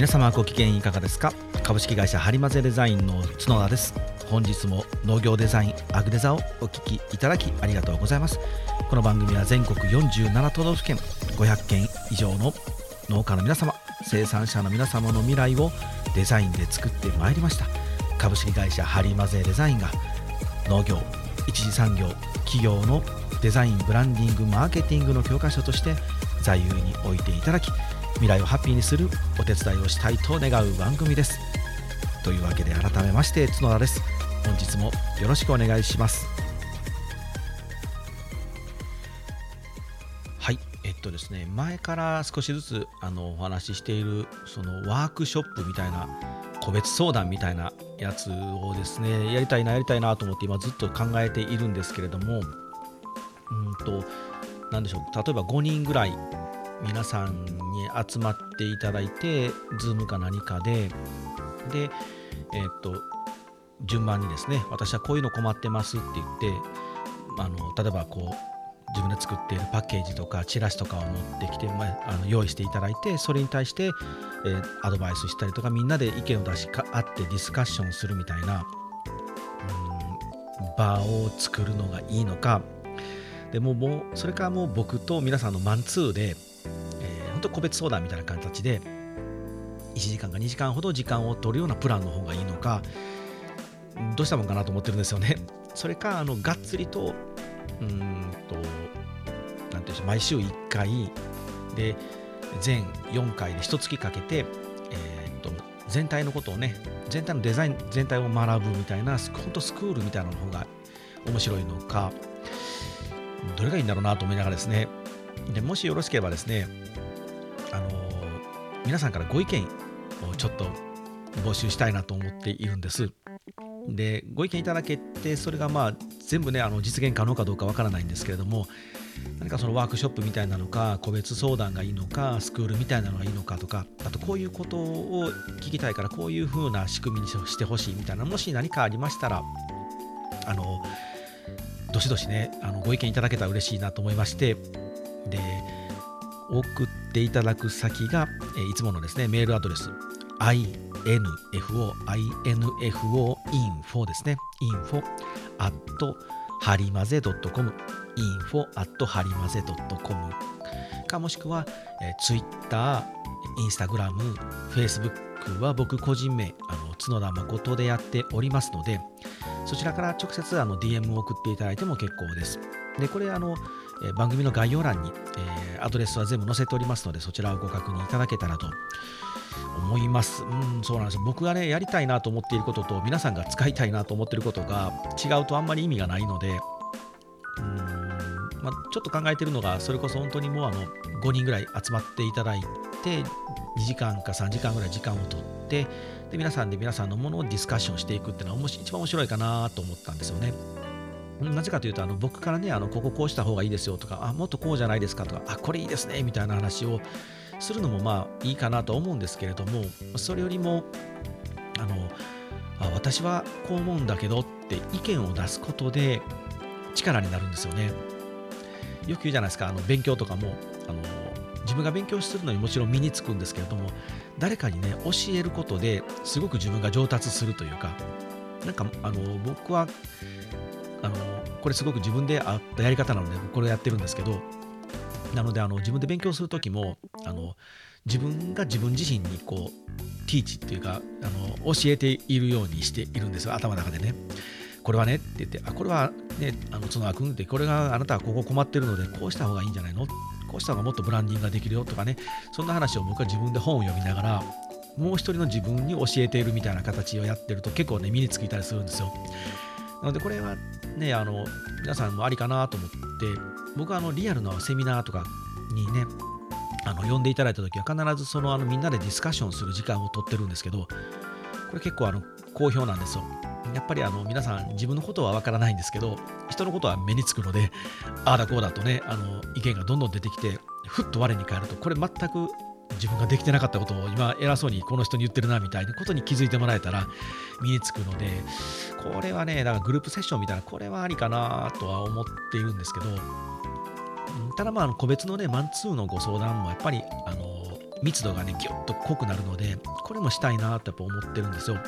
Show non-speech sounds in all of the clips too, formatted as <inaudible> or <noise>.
皆様ご機嫌いかがですか？株式会社ハリマゼデザインの角田です。本日も農業デザインアグデザをお聞きいただきありがとうございます。この番組は全国47都道府県500件以上の農家の皆様生産者の皆様の未来をデザインで作ってまいりました。株式会社ハリマゼデザインが農業一次産業企業のデザインブランディングマーケティングの教科書として座右に置いていただき未来をハッピーにするお手伝いをしたいと願う番組です。というわけで改めまして角田です。本日もよろしくお願いします。はい。えっとですね前から少しずつあのお話ししているそのワークショップみたいな個別相談みたいなやつをですねやりたいなやりたいなと思って今ずっと考えているんですけれどもうんと何でしょう。例えば5人ぐらい皆さんに集まっていただいて Zoom か何かででえっと順番にですね私はこういうの困ってますって言ってあの例えばこう自分で作っているパッケージとかチラシとかを持ってきて、まあ、あの用意していただいてそれに対して、えー、アドバイスしたりとかみんなで意見を出し合ってディスカッションするみたいなうん場を作るのがいいのか。でももうそれからもう僕と皆さんのマンツーで本当個別相談みたいな形で1時間か2時間ほど時間を取るようなプランの方がいいのかどうしたもんかなと思ってるんですよね。それかあのがっつりとうんと何ていうし毎週1回で全4回で1月かけて、えー、っと全体のことをね全体のデザイン全体を学ぶみたいな本当スクールみたいなの方が面白いのかどれがいいんだろうなと思いながらですねでもしよろしければですねあの皆さんからご意見をちょっと募集したいなと思っているんです。でご意見いただけてそれがまあ全部ねあの実現可能かどうかわからないんですけれども何かそのワークショップみたいなのか個別相談がいいのかスクールみたいなのがいいのかとかあとこういうことを聞きたいからこういう風な仕組みにしてほしいみたいなもし何かありましたらあのどしどしねあのご意見いただけたら嬉しいなと思いましてで送っていただく先が、えいつものですね、メールアドレス、info, info, info ですね、info at はりまぜ .com info at はりまぜ .com かもしくは、えー、Twitter、Instagram、Facebook は僕個人名、あの角田誠でやっておりますので、そちらから直接あの DM を送っていただいても結構です。で、これあの、え番組の概要欄に、え、アドレスは全部載せておりますので、そちらをご確認いただけたらと思います。うん、そうなんです。僕がね、やりたいなと思っていることと、皆さんが使いたいなと思っていることが違うとあんまり意味がないので、うん、まあ、ちょっと考えてるのが、それこそ本当にもうあの5人ぐらい集まっていただいて、2時間か3時間ぐらい時間をとって、で皆さんで皆さんのものをディスカッションしていくっていうのは一番面白いかなと思ったんですよね。なぜかというと、あの僕からね、あのこここうした方がいいですよとか、あもっとこうじゃないですかとか、あこれいいですねみたいな話をするのもまあいいかなと思うんですけれども、それよりも、あのあ私はこう思うんだけどって意見を出すことで力になるんですよね。よく言うじゃないですか、あの勉強とかもあの自分が勉強するのにもちろん身につくんですけれども、誰かにね、教えることですごく自分が上達するというか、なんかあの僕はあのこれすごく自分であったやり方なのでこれをやってるんですけどなのであの自分で勉強する時もあの自分が自分自身にこうティーチっていうかあの教えているようにしているんですよ頭の中でね。これはねって言って、あ、これはね、あの角田君って、これがあなたはここ困ってるので、こうした方がいいんじゃないの？こうした方がもっとブランディングができるよとかね、そんな話を僕は自分で本を読みながら、もう一人の自分に教えているみたいな形をやってると結構ね、身についたりするんですよ。なので、これはね、あの、皆さんもありかなと思って、僕はあの、リアルなセミナーとかにね、あの呼んでいただいた時は必ずそのあのみんなでディスカッションする時間をとってるんですけど、これ結構あの好評なんですよ。やっぱりあの皆さん自分のことはわからないんですけど、人のことは目につくので、ああだこうだとね、あの意見がどんどん出てきて、ふっと我に返ると、これ全く自分ができてなかったことを今偉そうにこの人に言ってるなみたいなことに気づいてもらえたら身につくのでこれはねだからグループセッションみたいなこれはありかなとは思っているんですけどただまあ個別のねマンツーのご相談もやっぱりあの密度がねギュッと濃くなるのでこれもしたいなとやっぱ思ってるんですよ。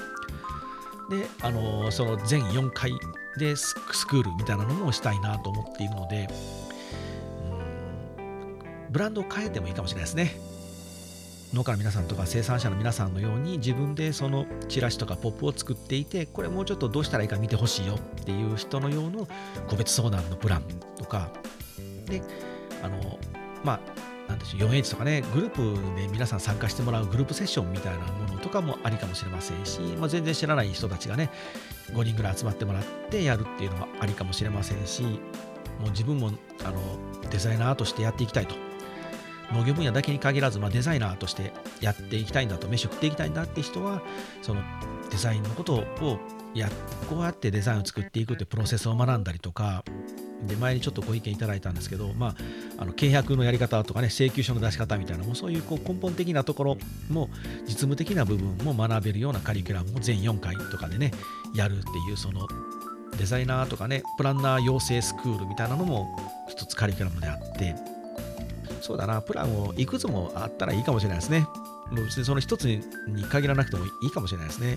であのその全4回でスクールみたいなのもしたいなと思っているのでブランドを変えてもいいかもしれないですね。農家の皆さんとか生産者の皆さんのように自分でそのチラシとかポップを作っていてこれもうちょっとどうしたらいいか見てほしいよっていう人の用の個別相談のプランとかであのまあなんでしょう 4H とかねグループで皆さん参加してもらうグループセッションみたいなものとかもありかもしれませんし、まあ、全然知らない人たちがね5人ぐらい集まってもらってやるっていうのはありかもしれませんしもう自分もあのデザイナーとしてやっていきたいと農業分野だけに限らず、まあ、デザイナーとしてやっていきたいんだと飯食っていきたいんだって人はそのデザインのことをやこうやってデザインを作っていくってプロセスを学んだりとかで前にちょっとご意見いただいたんですけど、まあ、あの契約のやり方とかね請求書の出し方みたいなもうそういうこう根本的なところも実務的な部分も学べるようなカリキュラムを全4回とかでねやるっていうそのデザイナーとかねプランナー養成スクールみたいなのも一つカリキュラムであってそうだな、プランをいくつもあったらいいかもしれないですね。もう別にその一つに限らなくてもいいかもしれないですね。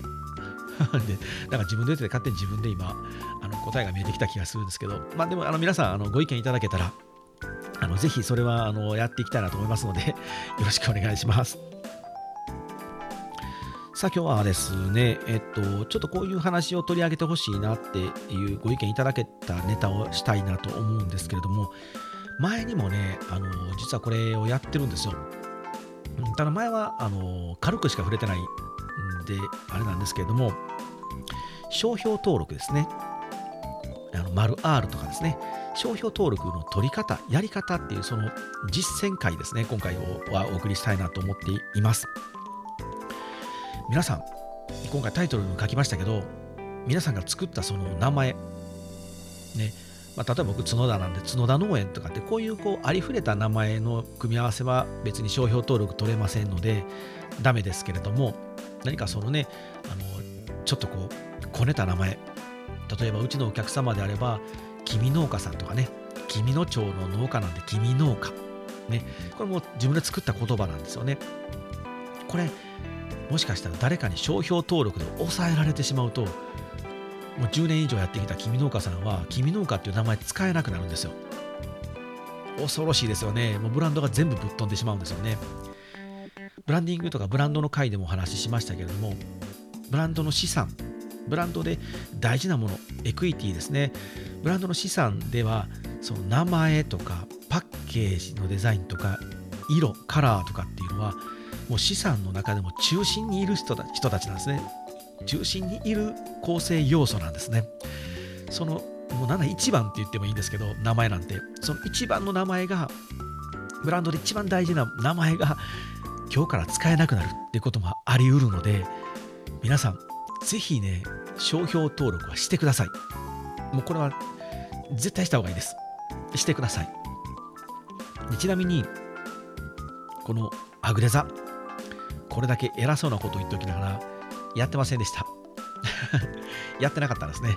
<laughs> で、なんか自分で言ってて勝手に自分で今、あの答えが見えてきた気がするんですけど、まあでもあの皆さんあのご意見いただけたら、あのぜひそれはあのやっていきたいなと思いますので、<laughs> よろしくお願いします。さあ今日はですね、えっと、ちょっとこういう話を取り上げてほしいなっていうご意見いただけたネタをしたいなと思うんですけれども、前にもね、あの実はこれをやってるんですよ。ただ前はあの軽くしか触れてないんで、あれなんですけれども、商標登録ですね。あの丸 R とかですね。商標登録の取り方、やり方っていうその実践会ですね、今回はお送りしたいなと思っています。皆さん、今回タイトルにも書きましたけど、皆さんが作ったその名前、ね、まあ、例えば僕角田なんで角田農園とかってこういうこうありふれた名前の組み合わせは別に商標登録取れませんのでダメですけれども何かそのねあのちょっとこうこねた名前例えばうちのお客様であれば君農家さんとかね君野町の農家なんで君農家ねこれも自分で作った言葉なんですよね。これもしかしたら誰かに商標登録で抑えられてしまうともう10年以上やってきた君農家さんは君農家っていう名前使えなくなるんですよ。恐ろしいですよね。もうブランドが全部ぶっ飛んでしまうんですよね。ブランディングとかブランドの回でもお話ししましたけれどもブランドの資産ブランドで大事なものエクイティですね。ブランドの資産ではその名前とかパッケージのデザインとか色カラーとかっていうのはもう資産の中でも中心にいる人たちなんですね。中心にいる構成要素なんですね。そのもう7一番って言ってもいいんですけど名前なんて。その一番の名前がブランドで一番大事な名前が今日から使えなくなるっていうこともあり得るので皆さんぜひね商標登録はしてください。もうこれは絶対した方がいいです。してください。ちなみにこのアグレザこれだけ偉そうなこと言っておきながらやってませんでした。<laughs> やってなかったんですね。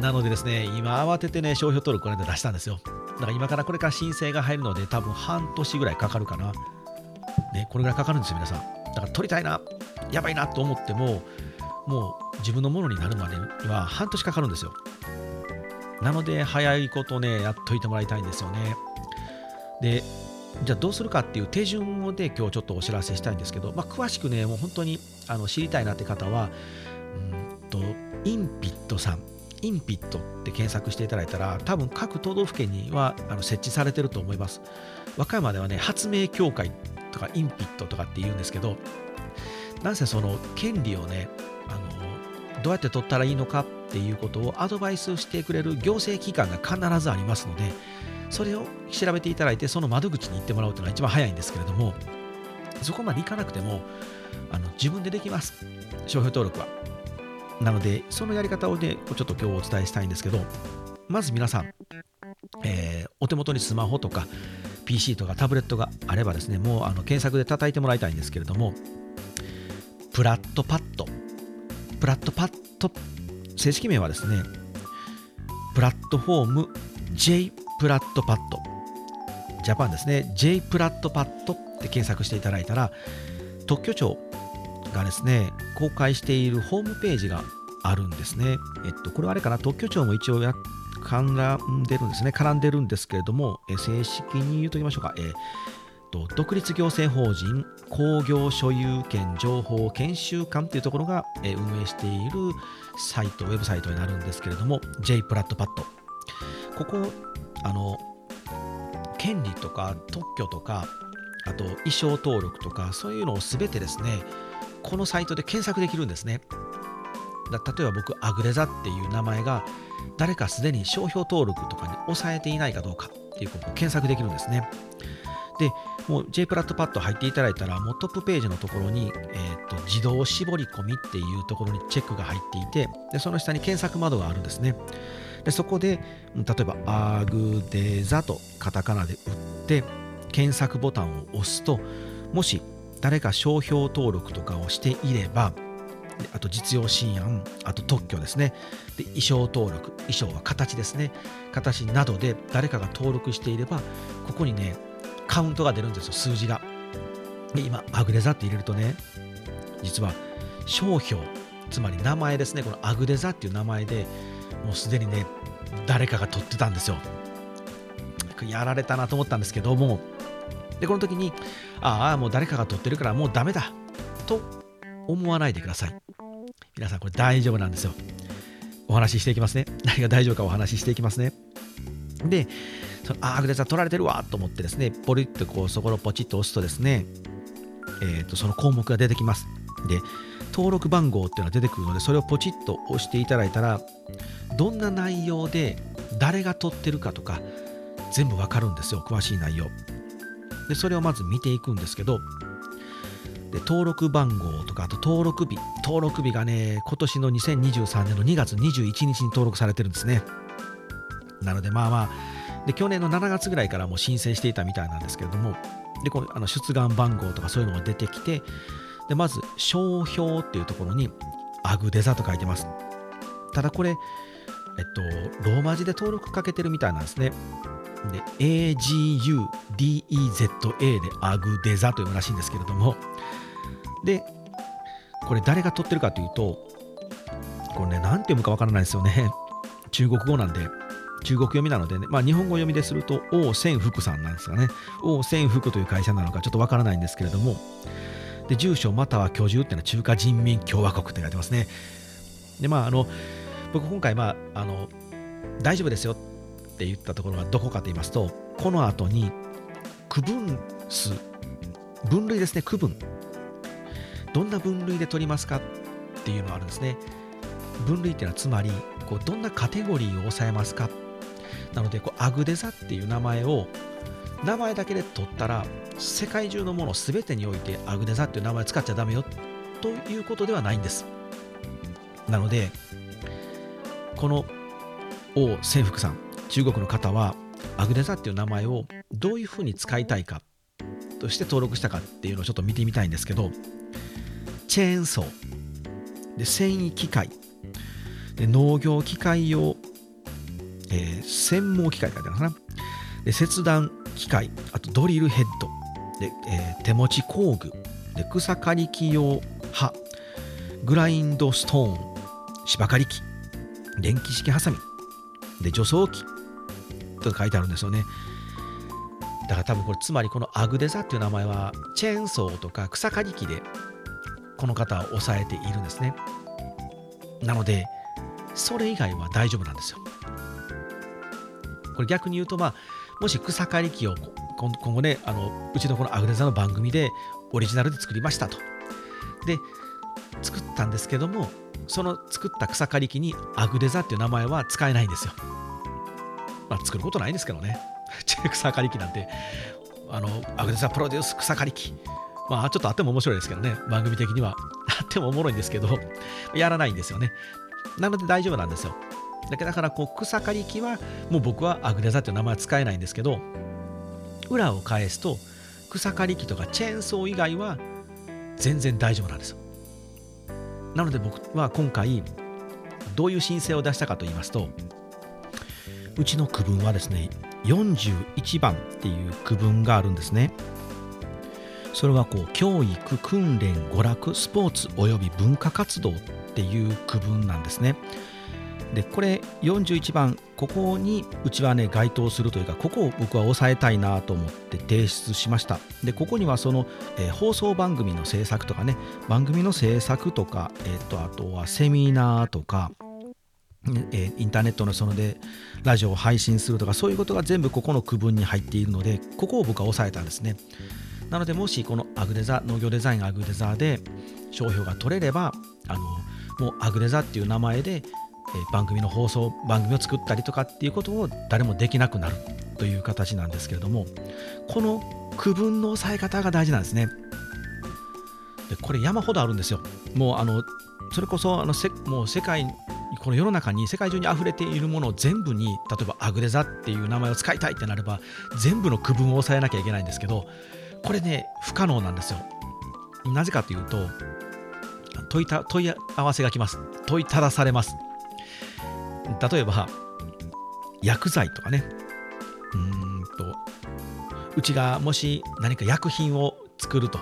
なのでですね、今慌ててね、商標登録これで出したんですよ。だから今からこれから申請が入るので、多分半年ぐらいかかるかな。ね、これぐらいかかるんですよ、皆さん。だから取りたいな、やばいなと思っても、もう自分のものになるまでには半年かかるんですよ。なので、早いことね、やっといてもらいたいんですよね。で、じゃあどうするかっていう手順をで今日ちょっとお知らせしたいんですけど、まあ、詳しくね、もう本当にあの知りたいなって方は、うんと、インピットさん、インピットって検索していただいたら、多分各都道府県にはあの設置されてると思います。和歌山ではね、発明協会とかインピットとかって言うんですけど、なんせその権利をね、あのどうやって取ったらいいのかっていうことをアドバイスしてくれる行政機関が必ずありますので、それを調べていただいて、その窓口に行ってもらうというのが一番早いんですけれども、そこまで行かなくても、あの自分でできます。商標登録は。なので、そのやり方をね、ちょっと今日お伝えしたいんですけど、まず皆さん、えー、お手元にスマホとか PC とかタブレットがあればですね、もうあの検索で叩いてもらいたいんですけれども、プラットパッド、プラットパッド、正式名はですね、プラットフォーム J プラットパッドジャパンですね J プラットパッドって検索していただいたら特許庁がですね公開しているホームページがあるんですね。えっと、これはあれかな、特許庁も一応や絡んでるんですね、絡んでるんですけれども、え正式に言うときましょうか、えー、と独立行政法人工業所有権情報研修館というところが、え運営しているサイト、ウェブサイトになるんですけれども、J プラットパッド。ここ、あの、権利とか特許とか、あと衣装登録とか、そういうのをすべてですね、このサイトで検索できるんですね。だ例えば僕、アグレザっていう名前が誰かすでに商標登録とかに押さえていないかどうかっていうことを検索できるんですね。で、もう J プラットパッド入っていただいたら、もうトップページのところに、えーと、自動絞り込みっていうところにチェックが入っていて、でその下に検索窓があるんですね。でそこで、例えば、アグデザとカタカナで打って、検索ボタンを押すと、もし誰か商標登録とかをしていれば、あと実用新案、あと特許ですね。で衣装登録、衣装は形ですね。形などで誰かが登録していれば、ここにね、カウントが出るんですよ、数字が。で今、アグレザって入れるとね、実は商標、つまり名前ですね、このアグレザっていう名前でもうすでにね、誰かが取ってたんですよ。やられたなと思ったんですけども、で、この時に、ああ、もう誰かが取ってるからもうダメだと思わないでください。皆さんこれ大丈夫なんですよ。お話ししていきますね。<laughs> 何が大丈夫かお話ししていきますね。で、そのああ、グレザー取られてるわと思ってですね、ポリッとこうそこをポチッと押すとですね、えー、とその項目が出てきます。で、登録番号っていうのが出てくるので、それをポチッと押していただいたら、どんな内容で誰が取ってるかとか、全部わかるんですよ、詳しい内容。で、それをまず見ていくんですけど、で登録番号とか、あと登録日、登録日がね、今年の2023年の2月21日に登録されてるんですね。なので、まあまあ、で去年の7月ぐらいからもう申請していたみたいなんですけれども、でこうあの出願番号とかそういうのが出てきて、でまず、商標っていうところに、アグデザと書いてます。ただこれ、えっと、ローマ字で登録かけてるみたいなんですね。で、AGUDEZA でアグデザというらしいんですけれども、で、これ誰が取ってるかというと、これね、何て読むかわからないですよね。<laughs> 中国語なんで、中国読みなのでね、まあ、日本語読みですると、王千福さんなんですかね。王千福という会社なのかちょっとわからないんですけれども、で、住所または居住っていうのは中華人民共和国って書いてますね。で、まあ、あの、僕今回、まあ、あの、大丈夫ですよって言ったところはどこかと言いますと、この後に、区分数、分類ですね、区分。どんな分類で取りますかっていうのがあるんですね。分類っていうのはつまり、こうどんなカテゴリーを抑えますかなので、こうアグデザっていう名前を、名前だけで取ったら、世界中のもの全てにおいてアグデザっていう名前使っちゃダメよということではないんです。なので、この王千福さん、中国の方は、アグデザっていう名前をどういうふうに使いたいかとして登録したかっていうのをちょっと見てみたいんですけど、チェーンソー、で繊維機械、で農業機械用、えー、専門機械書いてあるかな？で切断機械、あとドリルヘッド、でえー、手持ち工具、で草刈り機用刃、グラインドストーン、芝刈り機、電気式ハサミ、で除草機と書いてあるんですよね。だから多分これつまりこのアグデザっていう名前はチェーンソーとか草刈り機でこの方を抑えているんですね。なのでそれ以外は大丈夫なんですよ。これ逆に言うとまあもし草刈り機を今後ねあのうちのこのアグデザの番組でオリジナルで作りましたと。で作ったんですけどもその作った草刈り機にアグデザっていう名前は使えないんですよ。まあ、作ることないんですけどね。<laughs> 草刈り機なんて、あの、アグデザプロデュース草刈り機。まあ、ちょっとあっても面白いですけどね、番組的には。<laughs> あってもおもろいんですけど、やらないんですよね。なので大丈夫なんですよ。だから、こう、草刈り機は、もう僕はアグデザっていう名前は使えないんですけど、裏を返すと、草刈り機とかチェーンソー以外は全然大丈夫なんですよ。なので僕は今回、どういう申請を出したかと言いますと、うちの区分はですね、41番っていう区分があるんですね。それはこう教育訓練娯楽スポーツおよび文化活動っていう区分なんですね。でこれ41番ここにうちはね該当するというかここを僕は抑えたいなと思って提出しました。でここにはその、えー、放送番組の制作とかね番組の制作とか、えーと、あとはセミナーとかえインターネットのそのでラジオを配信するとかそういうことが全部ここの区分に入っているのでここを僕は抑えたんですね。なのでもしこのアグデザ農業デザインアグデザで商標が取れればあのもうアグデザっていう名前で番組の放送番組を作ったりとかっていうことを誰もできなくなるという形なんですけれどもこの区分の抑え方が大事なんですね。でこれ山ほどあるんですよ。もうあのそれこそあのせもう世界この世の中に世界中に溢れているものを全部に例えばアグレザっていう名前を使いたいってなれば全部の区分を抑えなきゃいけないんですけどこれね不可能なんですよ。なぜかというと問いた問い合わせが来ます。問いただされます。例えば薬剤とかね。うんとうちがもし何か薬品を作ると。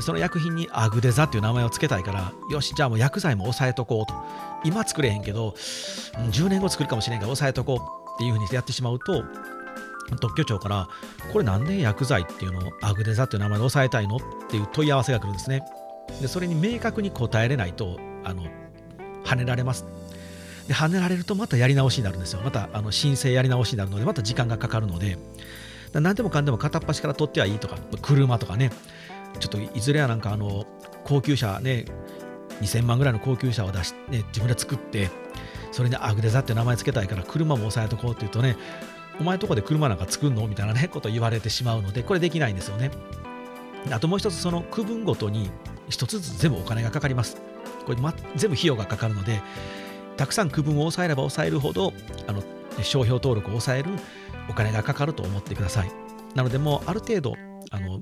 その薬品にアグデザっていう名前を付けたいからよしじゃあもう薬剤も抑えとこうと。今作れへんけど10年後作るかもしれんから抑えとこうっていうふうにやってしまうと特許庁からこれなんで薬剤っていうのをアグデザっていう名前で抑えたいのっていう問い合わせが来るんですね。でそれに明確に答えれないとあの跳ねられます。で跳ねられるとまたやり直しになるんですよ。またあの申請やり直しになるのでまた時間がかかるので。何でもかんでも片っ端から取ってはいいとか車とかね。ちょっといずれはなんかあの高級車ね2000万ぐらいの高級車を出して、ね、自分で作ってそれにアグデザって名前つけたいから車も押さえとこうって言うとねお前とこで車なんか作るのみたいなね <laughs> こと言われてしまうのでこれできないんですよね。あともう一つその区分ごとに一つずつ全部お金がかかります。これ、ま、全部費用がかかるのでたくさん区分を抑えれば抑えるほどあの商標登録を抑えるお金がかかると思ってください。なのでもうある程度あの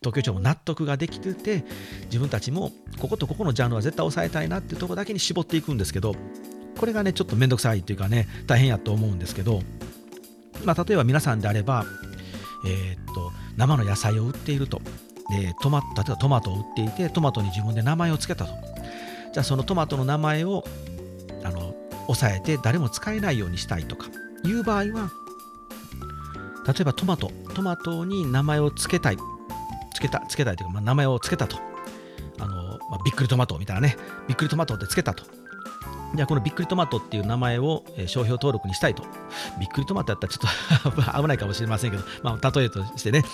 東京庁も納得ができてて自分たちもこことここのジャンルは絶対抑えたいなっていうところだけに絞っていくんですけどこれがねちょっとめんどくさいっていうかね大変やと思うんですけど、まあ、例えば皆さんであれば、えー、っと生の野菜を売っていると。でトマ例えばトマトを売っていてトマトに自分で名前を付けたと。じゃあそのトマトの名前をあの抑えて誰も使えないようにしたいとかいう場合は例えばトマトトマトに名前を付けたい付けた付けたいというか、まあ、名前を付けたと。あの、まあ、びっくりトマトみたいなね。びっくりトマトって付けたと。じゃあこのびっくりトマトっていう名前を、商標登録にしたいと。びっくりトマトやったらちょっと <laughs> 危ないかもしれませんけど、まあ、例えとしてね、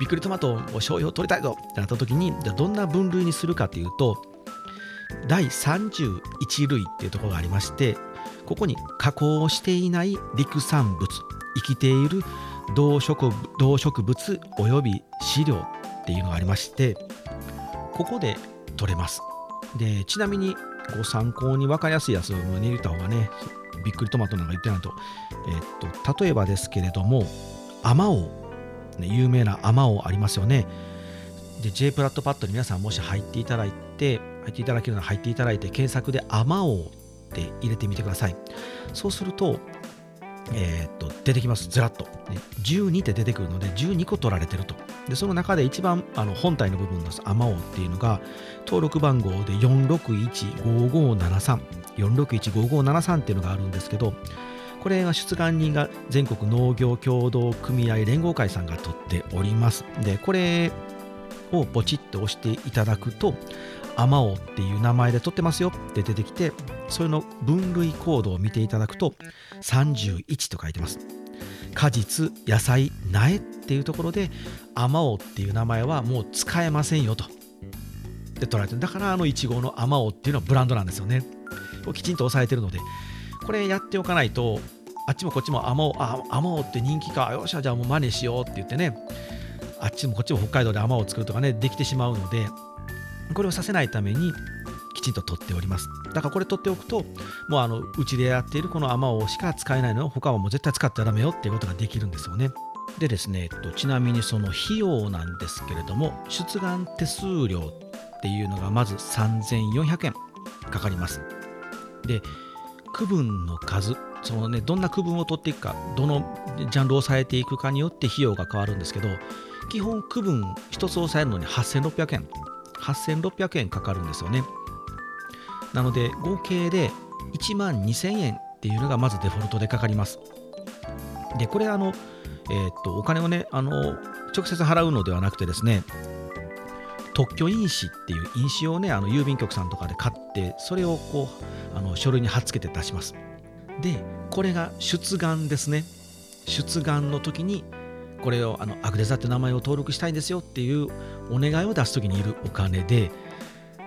びっくりトマトを商標取りたいとってなった時に、じゃあどんな分類にするかというと、第31類っていうところがありまして、ここに加工していない陸産物、生きている動植動植物および飼料っていうのがありましてここで取れます。でちなみにご参考に分かりやすいやつを入れた方がねびっくりトマトなんか言ってないと,、え、っと例えばですけれどもあまおう、ね、有名なあまおうありますよね。で J プラットパッドに皆さんもし入っていただいて入っていただけるなら入っていただいて検索であまおうって入れてみてくださいそうするとえー、っと出てきます、ずらっと、ね。12って出てくるので、12個取られてると。で、その中で一番あの本体の部分のアマオっていうのが、登録番号で4615573、4615573っていうのがあるんですけど、これは出願人が全国農業協同組合連合会さんが取っております。で、これをポチッと押していただくと、アマオっていう名前で取ってますよって出てきて、それの分類コードを見ていただくと、31と書いてます。果実、野菜、苗っていうところで、アマオっていう名前はもう使えませんよと。で取られてる。だからあのイチゴのアマオっていうのはブランドなんですよね。こきちんと押さえてるので、これやっておかないと、あっちもこっちもアマオ、あ、アマオって人気か、よっしゃ、じゃあもう真似しようって言ってね、あっちもこっちも北海道でアマオを作るとかね、できてしまうので、これをさせないためにきちんと取っております。だからこれ取っておくと、もうあのうちでやっているこのアマオしか使えないのを他はもう絶対使ってはダメよっていうことができるんですよね。でですね、ちなみにその費用なんですけれども、出願手数料っていうのがまず3400円かかります。で、区分の数、そのねどんな区分を取っていくかどのジャンルを抑えていくかによって費用が変わるんですけど基本区分1つ抑えるのに8600円8600円かかるんですよね。なので合計で1万2000円っていうのがまずデフォルトでかかります。でこれあの、えー、っとお金をねあの直接払うのではなくてですね特許印紙っていう印紙をねあの郵便局さんとかで買ってそれをこうあの書類に貼っつけて出します。でこれが出願ですね。出願の時にこれをあのアグレザって名前を登録したいんですよっていうお願いを出す時にいるお金で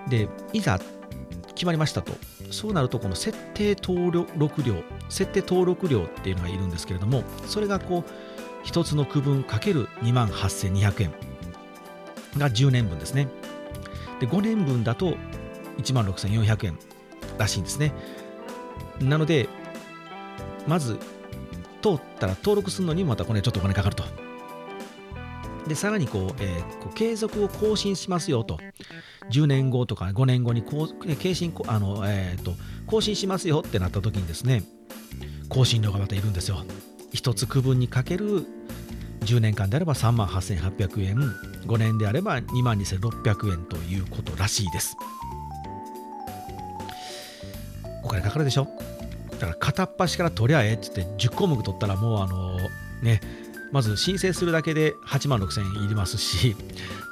でいざ決まりましたと。そうなるとこの設定登録料設定登録料っていうのがいるんですけれどもそれがこう1つの区分かける2万8200円が10年分ですね。で5年分だと1万6400円らしいんですね。なのでまず通ったら登録するのにまたこれちょっとお金かかると。でさらにこう、えー、こう継続を更新しますよと。10年後とか5年後にこう更新あの、えーと、更新しますよってなった時にですね更新料がまたいるんですよ。1つ区分にかける10年間であれば3万8800円。5年であれば2万2600円ということらしいです。お金かかるでしょ？だから片っ端から取りゃえっつって10項目取ったらもうあのねまず申請するだけで8万6000円いりますし、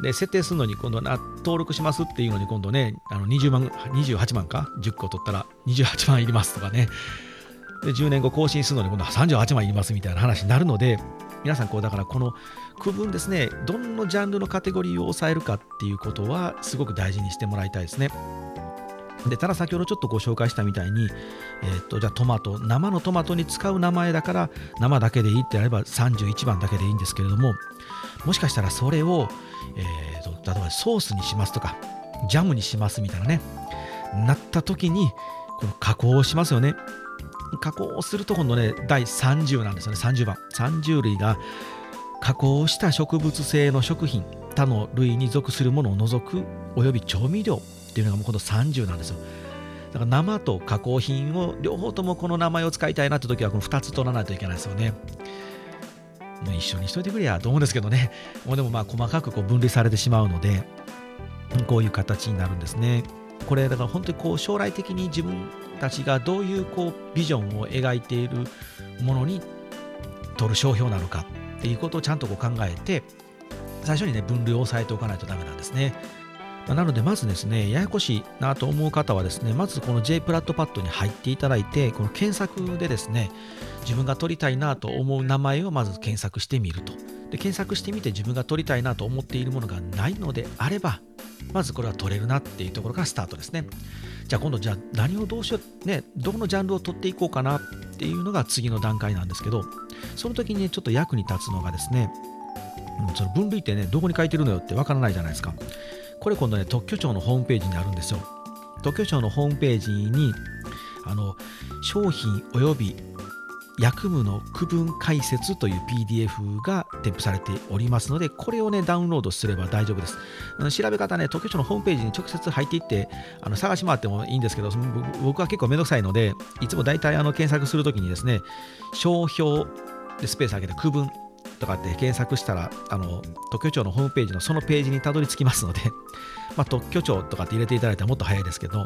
で設定するのに今度な登録しますっていうのに今度ね、あの20万、28万か、10個取ったら28万いりますとかね、で10年後更新するのに今度は38万いりますみたいな話になるので、皆さんこうだからこの区分ですね、どのジャンルのカテゴリーを抑えるかっていうことはすごく大事にしてもらいたいですね。でただ先ほどちょっとご紹介したみたいに、えー、っとじゃあトマト生のトマトに使う名前だから生だけでいいってやれば31番だけでいいんですけれどももしかしたらそれを、えー、と例えばソースにしますとかジャムにしますみたいなねなった時にこの加工をしますよね。加工をすると今度ね第30なんですよね30番。30類が加工した植物性の食品他の類に属するものを除くおよび調味料。っていうのがもうこの30なんですよ。だから生と加工品を両方ともこの名前を使いたいなって時はこの2つ取らないといけないですよね。もう一緒にしといてくれやと思うんですけどね。もうでもまあ細かくこう分類されてしまうので、こういう形になるんですね。これだから本当にこう将来的に自分たちがどういうこうビジョンを描いているものに取る商標なのかっていうことをちゃんとこう考えて最初にね分類を押さえておかないとダメなんですね。なので、まずですね、ややこしいなと思う方はですね、まずこの J プラットパッドに入っていただいて、この検索でですね、自分が取りたいなと思う名前をまず検索してみると。で、検索してみて自分が取りたいなと思っているものがないのであれば、まずこれは取れるなっていうところからスタートですね。じゃあ今度、じゃあ何をどうしよう、ね、どのジャンルを取っていこうかなっていうのが次の段階なんですけど、その時に、ね、ちょっと役に立つのがですね、その分類ってね、どこに書いてるのよってわからないじゃないですか。これ今度ね特許庁のホームページにあるんですよ特許庁のホームページにあの商品及び薬務の区分解説という PDF が添付されておりますので、これをね、ダウンロードすれば大丈夫です。調べ方ね、特許庁のホームページに直接入っていって、あの探し回ってもいいんですけど、僕は結構めんどくさいので、いつも大体あの検索するときにですね、商標でスペース上げて区分とかって検索したら、あの、特許庁のホームページのそのページにたどり着きますので、<laughs> まあ、特許庁とかって入れていただいたらもっと早いですけど、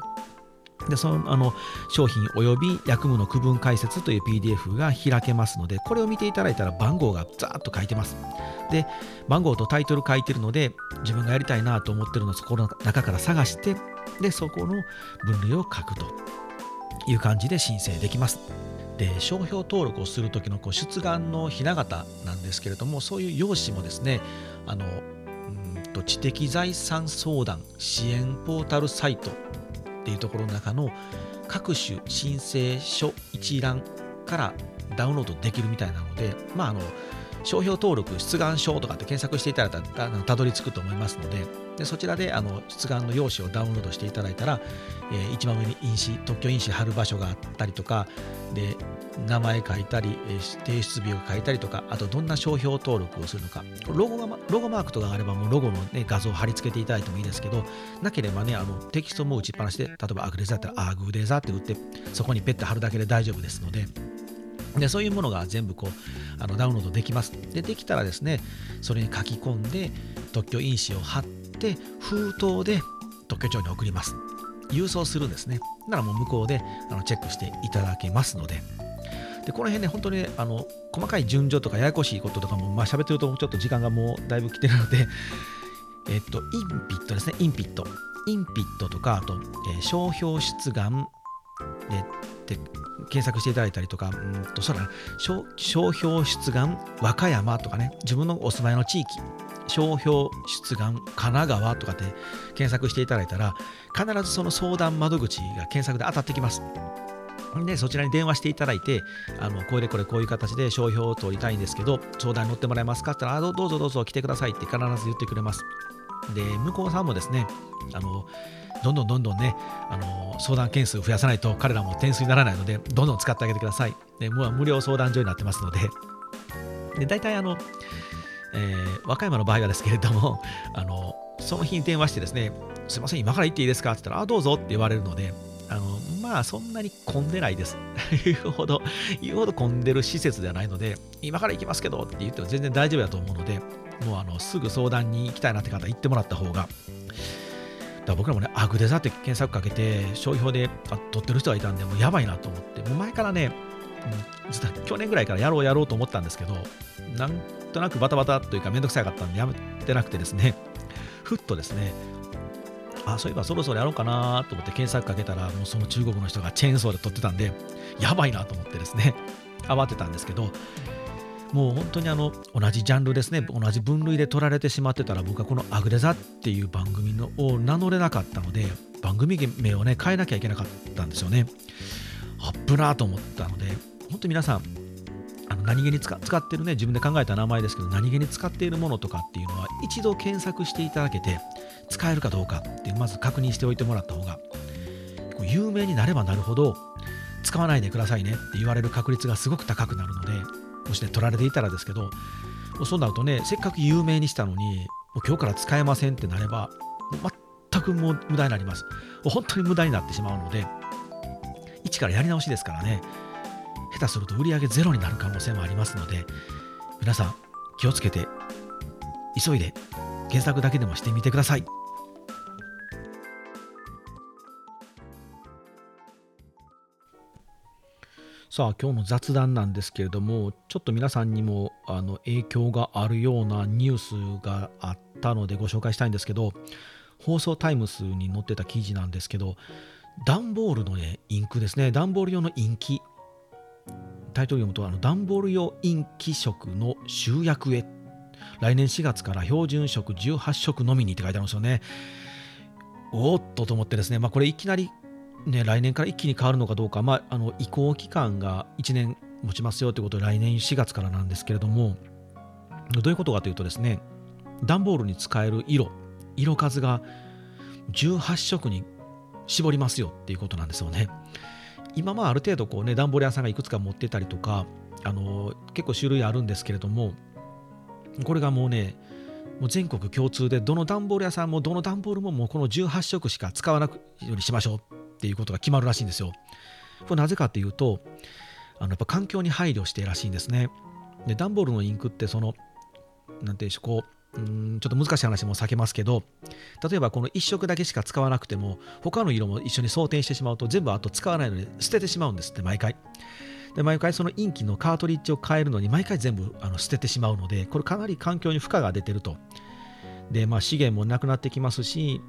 でそのあの商品及び薬務の区分解説という PDF が開けますので、これを見ていただいたら番号がザーッと書いてます。で、番号とタイトル書いてるので、自分がやりたいなと思ってるのをそこの中から探して、で、そこの分類を書くという感じで申請できます。で商標登録をする時のこう出願のひな形なんですけれどもそういう用紙もですねあのうんと知的財産相談支援ポータルサイトっていうところの中の各種申請書一覧からダウンロードできるみたいなので、まあ、あの商標登録出願書とかって検索していただいたらたどり着くと思いますのででそちらであの出願の用紙をダウンロードしていただいたら、えー、一番上に印紙特許印紙貼る場所があったりとかで名前書いたり、えー、提出日を書いたりとかあとどんな商標登録をするのかロゴがロゴマークとかがあればもうロゴの、ね、画像を貼り付けていただいてもいいですけどなければねあのテキストも打ちっぱなしで例えばアグレザーだったらアグレザーって打ってそこにペッて貼るだけで大丈夫ですのででそういうものが全部こうあのダウンロードできます。でできたらですねそれに書き込んで特許印紙を貼って封筒で特許庁に送ります。郵送するんですね。ならもう向こうであのチェックしていただけますので。でこの辺ね、本当に、ね、あの細かい順序とかややこしいこととかも、まあ喋ってるとちょっと時間がもうだいぶ来てるので、えっと、インピットですね、インピット。インピットとか、あと、えー、商標出願で検索していただいたりとか、うんとそうだな商標出願和歌山とかね、自分のお住まいの地域、商標出願神奈川とかって検索していただいたら、必ずその相談窓口が検索で当たってきます。で、そちらに電話していただいて、あのこれでこれこういう形で商標を取りたいんですけど、相談に乗ってもらえますかって言ったら、どうぞどうぞ来てくださいって必ず言ってくれます。で、向こうさんもですね、あのどんどんどんどんね、あの相談件数増やさないと彼らも点数にならないので、どんどん使ってあげてください。でもう無料相談所になってますので、で大体あの、えー、和歌山の場合はですけれども、<laughs> あのその日に電話してですね、すいません、今から行っていいですか？って言ったら、あ、どうぞって言われるので、あのまあそんなに混んでないです。<laughs> 言うほど、言うほど混んでる施設ではないので、今から行きますけどって言っても全然大丈夫だと思うので、もうあのすぐ相談に行きたいなって方行ってもらった方が、だ僕らもね、アグデザって検索かけて、商標であ取ってる人がいたんで、もうやばいなと思って、もう前からね、うん、実は去年ぐらいからやろうやろうと思ったんですけど、なんとなくバタバタというかめんどくさかったんでやめてなくてですね、<laughs> ふっとですね、あ、そういえばそろそろやろうかなと思って検索かけたら、もうその中国の人がチェーンソーで撮ってたんで、やばいなと思ってですね、慌てたんですけど、もう本当にあの同じジャンルですね、同じ分類で取られてしまってたら、僕はこのアグレザっていう番組のを名乗れなかったので、番組名をね、変えなきゃいけなかったんですよね。アップなと思ったので、本当皆さん、あの何気に使ってるね、自分で考えた名前ですけど、何気に使っているものとかっていうのは、一度検索していただけて、使えるかどうかってまず確認しておいてもらった方が有名になればなるほど使わないでくださいねって言われる確率がすごく高くなるのでもしね取られていたらですけどそうなるとねせっかく有名にしたのにもう今日から使えませんってなれば全くもう無駄になります本当に無駄になってしまうので一からやり直しですからね下手すると売り上げゼロになる可能性もありますので皆さん気をつけて急いで検索だけでもしてみてください。さあ今日の雑談なんですけれどもちょっと皆さんにもあの影響があるようなニュースがあったのでご紹介したいんですけど放送タイムスに載ってた記事なんですけど段ボールの、ね、インクですね。段ボール用のインキ。タイトル読むとあの段ボール用インキ色の集約へ来年4月から標準色18色のみにって書いてあるんですよね。おっとと思ってですね、まあ、これいきなり、ね、来年から一気に変わるのかどうか、まあ、あの移行期間が1年持ちますよということで来年4月からなんですけれども、どういうことかというとですね、段ボールに使える色、色数が18色に絞りますよっていうことなんですよね。今まあある程度こうね段ボール屋さんがいくつか持ってたりとかあの結構種類あるんですけれどもこれがもうね、もう全国共通で、どの段ボール屋さんもどの段ボールももうこの18色しか使わなくようにしましょうっていうことが決まるらしいんですよ。これなぜかっていうと、あのやっぱ環境に配慮してらしいんですね。で、段ボールのインクってその、なんていうんでしょう、こう、うんちょっと難しい話も避けますけど、例えばこの1色だけしか使わなくても、他の色も一緒に装填してしまうと全部あと使わないので捨ててしまうんですって、毎回。で毎回そのインキのカートリッジを変えるのに毎回全部あの捨ててしまうのでこれかなり環境に負荷が出てると。でまあ、資源もなくなってきますし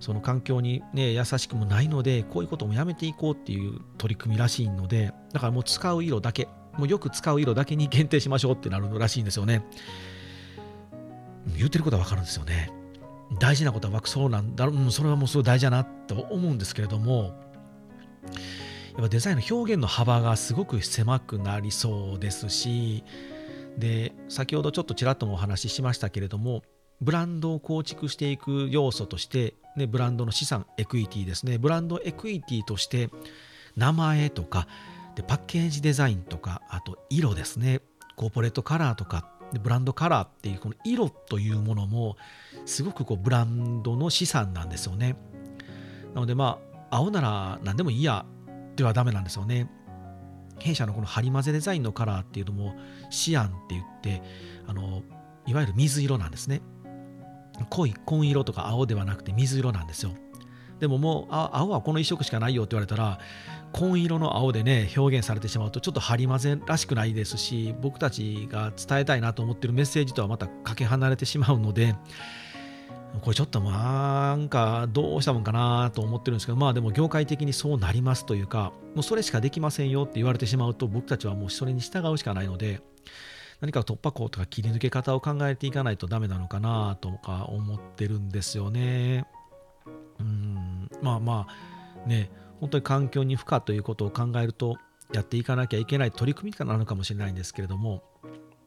その環境に、ね、優しくもないのでこういうこともやめていこうっていう取り組みらしいのでだからもう使う色だけもうよく使う色だけに限定しましょうってなるらしいんですよね。言ってることはわかるんですよね。大事なことはそうなんだろう。それはもうすごい大事だなと思うんですけれどもやっぱデザインの表現の幅がすごく狭くなりそうですしで先ほどちょっとちらっともお話ししましたけれどもブランドを構築していく要素として、ね、ブランドの資産エクイティですね。ブランドエクイティとして名前とかでパッケージデザインとかあと色ですね。コーポレートカラーとかでブランドカラーっていうこの色というものもすごくこうブランドの資産なんですよね。なのでまあ青なら何でもいいやではダメなんですよね。弊社のこのハリマゼデザインのカラーっていうのもシアンって言ってあのいわゆる水色なんですね。濃い紺色とか青ではなくて水色なんですよ。でももう青はこの一色しかないよって言われたら紺色の青でね表現されてしまうとちょっとハリマゼらしくないですし僕たちが伝えたいなと思ってるメッセージとはまたかけ離れてしまうのでこれちょっとなんかどうしたもんかなと思ってるんですけどまあでも業界的にそうなりますというかもうそれしかできませんよって言われてしまうと僕たちはもうそれに従うしかないので何か突破口とか切り抜け方を考えていかないとダメなのかなとか思ってるんですよね。うんまあまあね本当に環境に負荷ということを考えるとやっていかなきゃいけない取り組みかなのかもしれないんですけれども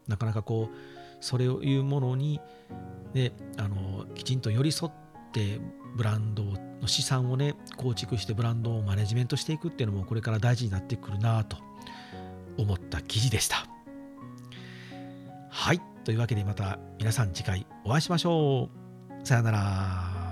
なかなかこうそれをいうものに、ね、あのきちんと寄り添ってブランドの資産をね構築してブランドをマネジメントしていくっていうのもこれから大事になってくるなと思った記事でした。というわけでまた皆さん次回お会いしましょう。さよなら。